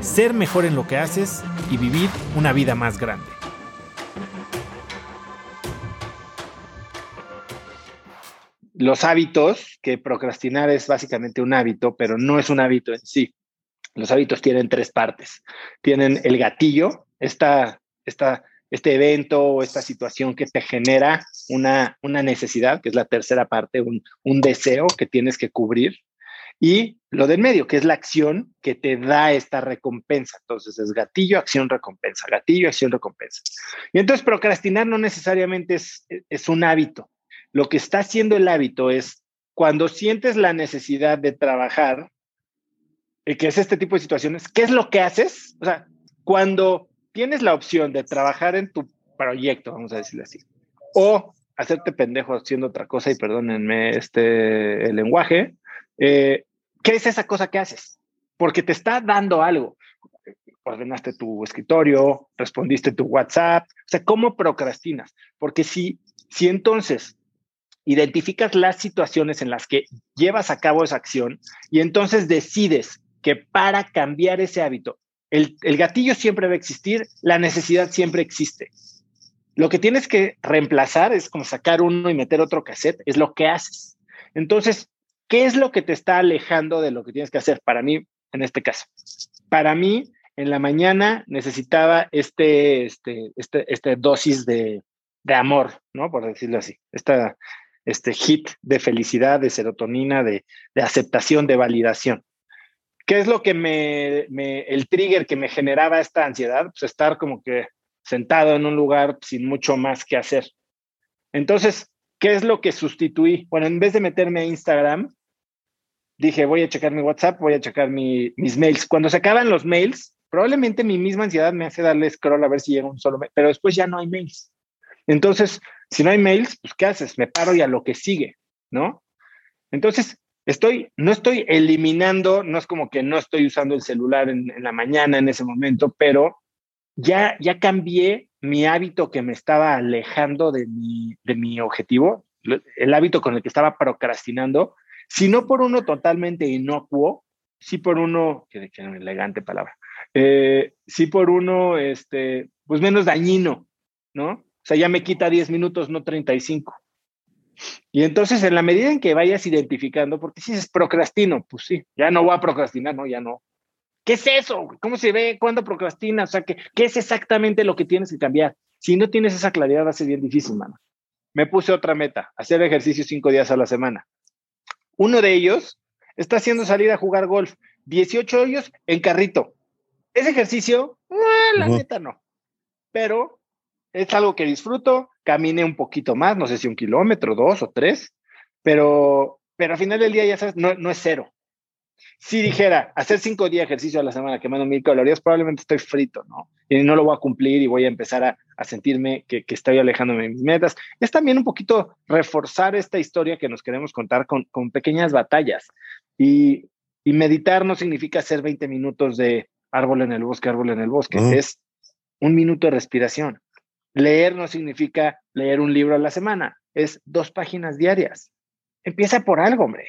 ser mejor en lo que haces y vivir una vida más grande. Los hábitos, que procrastinar es básicamente un hábito, pero no es un hábito en sí. Los hábitos tienen tres partes. Tienen el gatillo, esta, esta este evento o esta situación que te genera una, una necesidad, que es la tercera parte, un, un deseo que tienes que cubrir, y lo del medio, que es la acción que te da esta recompensa. Entonces es gatillo, acción, recompensa, gatillo, acción, recompensa. Y entonces procrastinar no necesariamente es, es un hábito. Lo que está haciendo el hábito es cuando sientes la necesidad de trabajar, y que es este tipo de situaciones, ¿qué es lo que haces? O sea, cuando tienes la opción de trabajar en tu proyecto, vamos a decirlo así, o hacerte pendejo haciendo otra cosa, y perdónenme este el lenguaje, eh, ¿qué es esa cosa que haces? Porque te está dando algo. Ordenaste tu escritorio, respondiste tu WhatsApp, o sea, ¿cómo procrastinas? Porque si, si entonces identificas las situaciones en las que llevas a cabo esa acción y entonces decides que para cambiar ese hábito el, gatillo siempre va a existir, la necesidad siempre existe. Lo que tienes que reemplazar es como sacar uno y meter otro cassette, es lo que haces. Entonces, ¿qué es lo que te está alejando de lo que tienes que hacer? Para mí, en este caso. Para mí, en la mañana necesitaba este, este, este, este dosis de, amor, ¿no? Por decirlo así. Esta, este hit de felicidad, de serotonina, de, de aceptación, de validación. ¿Qué es lo que me, el trigger que me generaba esta ansiedad? Pues estar como que sentado en un lugar sin mucho más que hacer. Entonces, ¿qué es lo que sustituí? Bueno, en vez de meterme a Instagram, dije, voy a checar mi WhatsApp, voy a checar mis mails. Cuando se acaban los mails, probablemente mi misma ansiedad me hace darle scroll a ver si llega un solo mail, pero después ya no hay mails. Entonces, si no hay mails, pues ¿qué haces? Me paro y a lo que sigue, ¿no? Entonces, Estoy, no estoy eliminando, no es como que no estoy usando el celular en, la mañana en ese momento, pero ya, ya cambié mi hábito que me estaba alejando de mi, de mi objetivo, el hábito con el que estaba procrastinando, si no por uno totalmente inocuo, sí por uno, que una elegante palabra, eh, sí por uno, este, pues menos dañino, ¿no? O sea, ya me quita 10 minutos, no 35. Y entonces, en la medida en que vayas identificando, porque si dices procrastino, pues sí, ya no voy a procrastinar, no, ya no. ¿Qué es eso? ¿Cómo se ve? ¿Cuándo procrastinas? O sea, ¿qué, ¿qué es exactamente lo que tienes que cambiar? Si no tienes esa claridad, va a ser bien difícil, mano. Me puse otra meta, hacer ejercicio cinco días a la semana. Uno de ellos está haciendo salir a jugar golf. 18 hoyos en carrito. Ese ejercicio, la neta no. Pero es algo que disfruto, camine un poquito más, no sé si un kilómetro, dos o tres, pero, pero al final del día ya sabes, no, no es cero. Si dijera, hacer cinco días de ejercicio a la semana quemando mil calorías, probablemente estoy frito, ¿no? Y no lo voy a cumplir y voy a empezar a, a sentirme que, que, estoy alejándome de mis metas. Es también un poquito reforzar esta historia que nos queremos contar con, con pequeñas batallas. Y, y, meditar no significa hacer 20 minutos de árbol en el bosque, árbol en el bosque. Es un minuto de respiración. Leer no significa leer un libro a la semana, es dos páginas diarias. Empieza por algo, hombre.